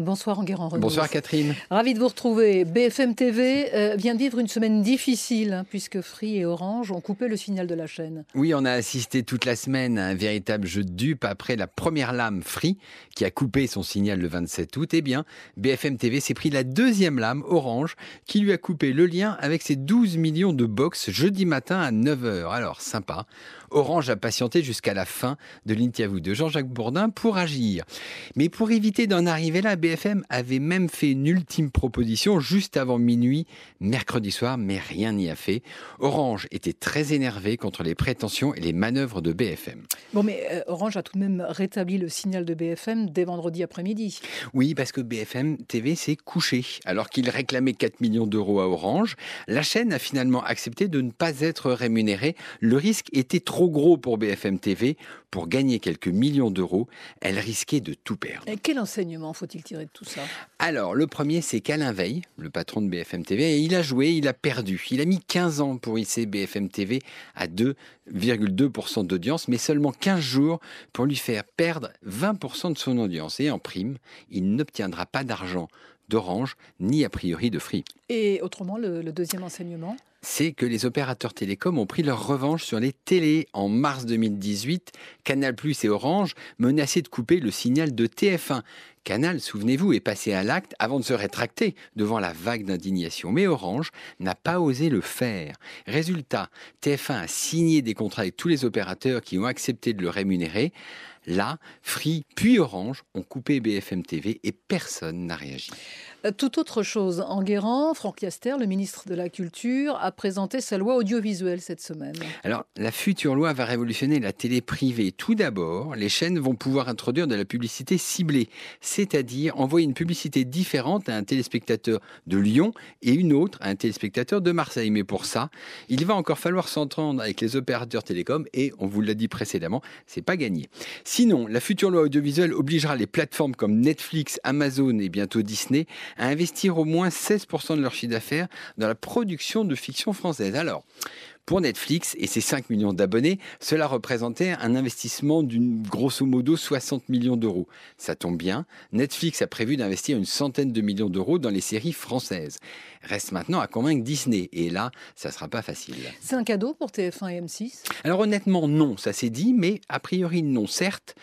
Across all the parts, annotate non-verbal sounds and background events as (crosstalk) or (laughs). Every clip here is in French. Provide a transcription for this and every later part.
Bonsoir Enguerrand Renaud. Bonsoir Catherine. Ravi de vous retrouver. BFM TV euh, vient de vivre une semaine difficile hein, puisque Free et Orange ont coupé le signal de la chaîne. Oui, on a assisté toute la semaine à un véritable jeu de dupe après la première lame Free qui a coupé son signal le 27 août. Eh bien, BFM TV s'est pris la deuxième lame Orange qui lui a coupé le lien avec ses 12 millions de box jeudi matin à 9h. Alors, sympa. Orange a patienté jusqu'à la fin de l'interview de Jean-Jacques Bourdin pour agir. Mais pour éviter d'en arriver là, BFM avait même fait une ultime proposition juste avant minuit, mercredi soir, mais rien n'y a fait. Orange était très énervé contre les prétentions et les manœuvres de BFM. Bon, mais euh, Orange a tout de même rétabli le signal de BFM dès vendredi après-midi. Oui, parce que BFM TV s'est couché. Alors qu'il réclamait 4 millions d'euros à Orange, la chaîne a finalement accepté de ne pas être rémunérée. Le risque était trop trop gros pour BFM TV. Pour gagner quelques millions d'euros, elle risquait de tout perdre. Et quel enseignement faut-il tirer de tout ça? Alors, le premier, c'est qu'Alain Veil, le patron de BFM TV, il a joué, il a perdu. Il a mis 15 ans pour hisser BFM TV à 2,2% d'audience, mais seulement 15 jours pour lui faire perdre 20% de son audience. Et en prime, il n'obtiendra pas d'argent d'Orange, ni a priori de Free. Et autrement, le, deuxième enseignement? C'est que les opérateurs télécoms ont pris leur revanche sur les télés. En mars 2018, Canal et Orange menaçaient de couper le signal de TF1. Canal, souvenez-vous, est passé à l'acte avant de se rétracter devant la vague d'indignation. Mais Orange n'a pas osé le faire. Résultat, TF1 a signé des contrats avec tous les opérateurs qui ont accepté de le rémunérer. Là, Free puis Orange ont coupé BFM TV et personne n'a réagi. Euh, tout autre chose. En Guérant, Franck Yaster, le ministre de la Culture, a présenté sa loi audiovisuelle cette semaine. Alors, la future loi va révolutionner la télé privée. Tout d'abord, les chaînes vont pouvoir introduire de la publicité ciblée, c'est-à-dire envoyer une publicité différente à un téléspectateur de Lyon et une autre à un téléspectateur de Marseille. Mais pour ça, il va encore falloir s'entendre avec les opérateurs télécoms et, on vous l'a dit précédemment, c'est pas gagné. Sinon, la future loi audiovisuelle obligera les plateformes comme Netflix, Amazon et bientôt Disney à investir au moins 16% de leur chiffre d'affaires dans la production de fiction française. Alors, pour Netflix et ses 5 millions d'abonnés, cela représentait un investissement d'une grosso modo 60 millions d'euros. Ça tombe bien, Netflix a prévu d'investir une centaine de millions d'euros dans les séries françaises. Reste maintenant à convaincre Disney et là, ça sera pas facile. C'est un cadeau pour TF1 et M6 Alors honnêtement non, ça s'est dit, mais a priori non. Certes,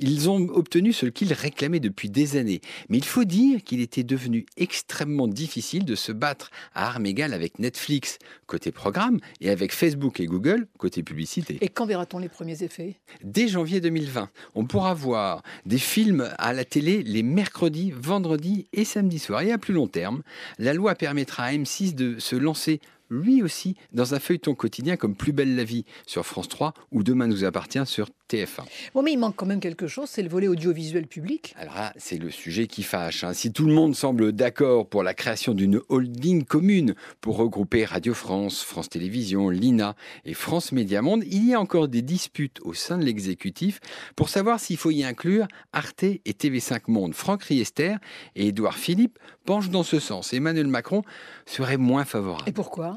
ils ont obtenu ce qu'ils réclamaient depuis des années, mais il faut dire qu'il était devenu extrêmement difficile de se battre à armes égales avec Netflix côté programme et avec Facebook et Google côté publicité. Et quand verra-t-on les premiers effets? Dès janvier 2020, on pourra voir des films à la télé les mercredis, vendredis et samedis soirs. Et à plus long terme, la loi permettra à M6 de se lancer lui aussi dans un feuilleton quotidien comme Plus belle la vie sur France 3 ou Demain nous appartient sur TF1. Bon, mais il manque quand même quelque chose, c'est le volet audiovisuel public. Alors là, c'est le sujet qui fâche. Hein. Si tout le monde semble d'accord pour la création d'une holding commune pour regrouper Radio France, France Télévisions, l'INA et France Média Monde, il y a encore des disputes au sein de l'exécutif pour savoir s'il faut y inclure Arte et TV5 Monde. Franck Riester et Édouard Philippe penchent dans ce sens. Emmanuel Macron serait moins favorable. Et pourquoi?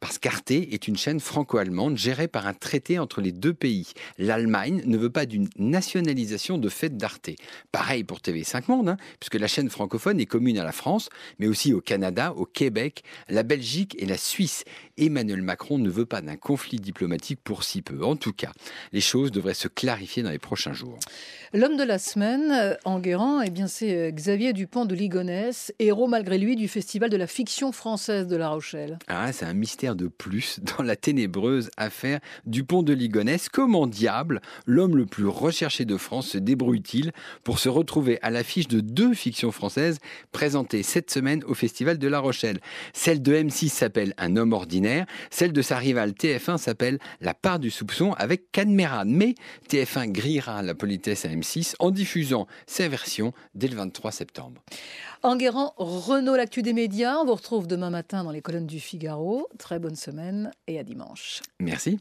parce qu'Arte est une chaîne franco-allemande gérée par un traité entre les deux pays. L'Allemagne ne veut pas d'une nationalisation de fait d'Arte. Pareil pour TV5 Monde, hein, puisque la chaîne francophone est commune à la France, mais aussi au Canada, au Québec, la Belgique et la Suisse. Emmanuel Macron ne veut pas d'un conflit diplomatique pour si peu. En tout cas, les choses devraient se clarifier dans les prochains jours. L'homme de la semaine, euh, en Guérant, eh bien c'est euh, Xavier Dupont de Ligonnès, héros malgré lui du Festival de la fiction française de La Rochelle. Ah, c'est un mystère de plus (laughs) dans la ténébreuse affaire du pont de Ligonnès. Comment diable l'homme le plus recherché de France se débrouille-t-il pour se retrouver à l'affiche de deux fictions françaises présentées cette semaine au Festival de La Rochelle? Celle de M6 s'appelle Un homme ordinaire, celle de sa rivale TF1 s'appelle La part du soupçon avec Cadmeran. Mais TF1 grillera la politesse à M6 en diffusant sa version dès le 23 septembre. Enguerrand, Renault, l'actu des médias. On vous retrouve demain matin dans les colonnes du Figaro. Bonne semaine et à dimanche. Merci.